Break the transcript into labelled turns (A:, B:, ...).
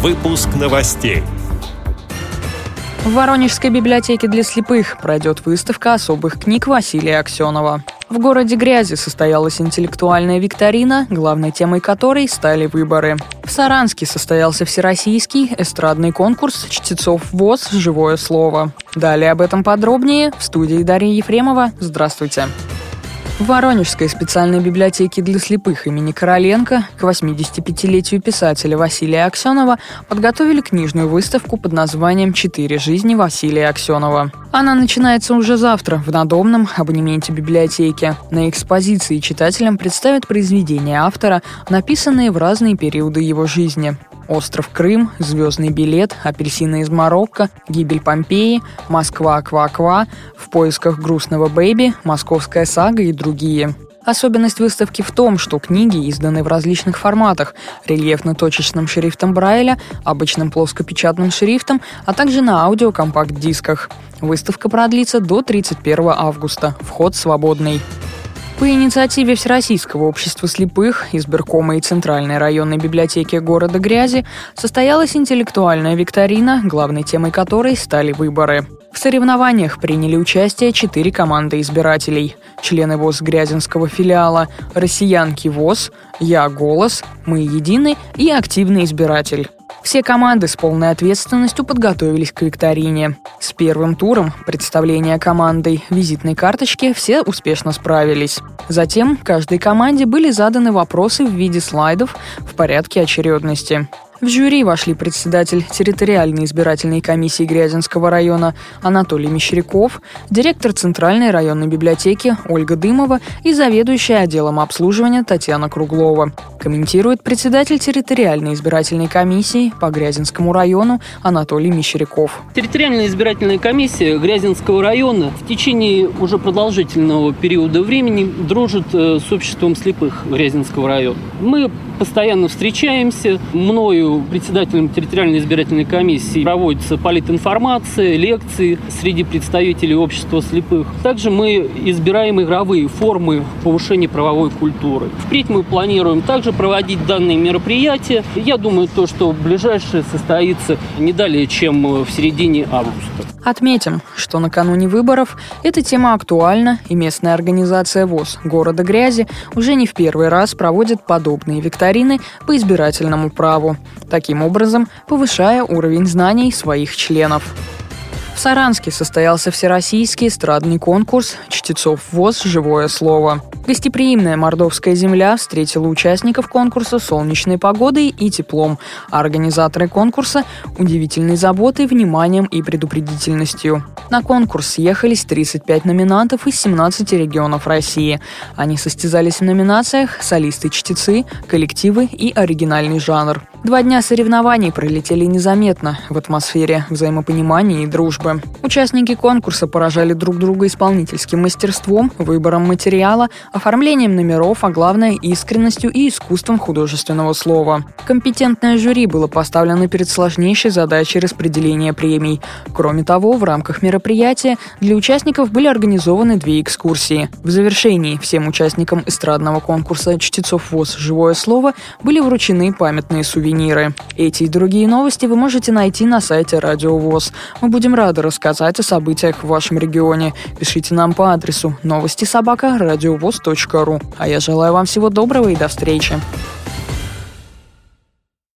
A: Выпуск новостей.
B: В Воронежской библиотеке для слепых пройдет выставка особых книг Василия Аксенова. В городе Грязи состоялась интеллектуальная викторина, главной темой которой стали выборы. В Саранске состоялся всероссийский эстрадный конкурс чтецов ВОЗ «Живое слово». Далее об этом подробнее в студии Дарья Ефремова. Здравствуйте. В Воронежской специальной библиотеке для слепых имени Короленко к 85-летию писателя Василия Аксенова подготовили книжную выставку под названием «Четыре жизни Василия Аксенова». Она начинается уже завтра в надомном абонементе библиотеки. На экспозиции читателям представят произведения автора, написанные в разные периоды его жизни. Остров Крым, Звездный билет, Апельсины из Марокко, Гибель Помпеи, Москва Ква-Ква, В поисках грустного бэйби, Московская сага и другие. Особенность выставки в том, что книги изданы в различных форматах – рельефно-точечным шрифтом Брайля, обычным плоскопечатным шрифтом, а также на аудиокомпакт-дисках. Выставка продлится до 31 августа. Вход свободный. По инициативе Всероссийского общества слепых, избиркома и Центральной районной библиотеки города Грязи состоялась интеллектуальная викторина, главной темой которой стали выборы. В соревнованиях приняли участие четыре команды избирателей. Члены ВОЗ Грязинского филиала, россиянки ВОЗ, «Я голос», «Мы едины» и «Активный избиратель». Все команды с полной ответственностью подготовились к викторине. С первым туром представления командой визитной карточки все успешно справились. Затем каждой команде были заданы вопросы в виде слайдов в порядке очередности. В жюри вошли председатель территориальной избирательной комиссии Грязинского района Анатолий Мещеряков, директор Центральной районной библиотеки Ольга Дымова и заведующая отделом обслуживания Татьяна Круглова. Комментирует председатель территориальной избирательной комиссии по Грязинскому району Анатолий Мещеряков.
C: Территориальная избирательная комиссия Грязинского района в течение уже продолжительного периода времени дружит э, с обществом слепых Грязинского района. Мы постоянно встречаемся. Мною, председателем территориальной избирательной комиссии, проводится политинформация, лекции среди представителей общества слепых. Также мы избираем игровые формы повышения правовой культуры. Впредь мы планируем также проводить данные мероприятия. Я думаю, то, что ближайшее состоится не далее, чем в середине августа.
B: Отметим, что накануне выборов эта тема актуальна, и местная организация ВОЗ города Грязи уже не в первый раз проводит подобные викторины по избирательному праву, таким образом повышая уровень знаний своих членов. В Саранске состоялся всероссийский эстрадный конкурс чтецов ВОЗ «Живое слово». Гостеприимная мордовская земля встретила участников конкурса солнечной погодой и теплом, а организаторы конкурса – удивительной заботой, вниманием и предупредительностью. На конкурс съехались 35 номинантов из 17 регионов России. Они состязались в номинациях «Солисты-чтецы», «Коллективы» и «Оригинальный жанр». Два дня соревнований пролетели незаметно, в атмосфере взаимопонимания и дружбы. Участники конкурса поражали друг друга исполнительским мастерством, выбором материала, оформлением номеров, а главное – искренностью и искусством художественного слова. Компетентное жюри было поставлено перед сложнейшей задачей распределения премий. Кроме того, в рамках мероприятия для участников были организованы две экскурсии. В завершении всем участникам эстрадного конкурса «Чтецов ВОЗ. Живое слово» были вручены памятные сувениры сувениры. Эти и другие новости вы можете найти на сайте Радио ВОЗ. Мы будем рады рассказать о событиях в вашем регионе. Пишите нам по адресу новости собака ру. А я желаю вам всего доброго и до встречи.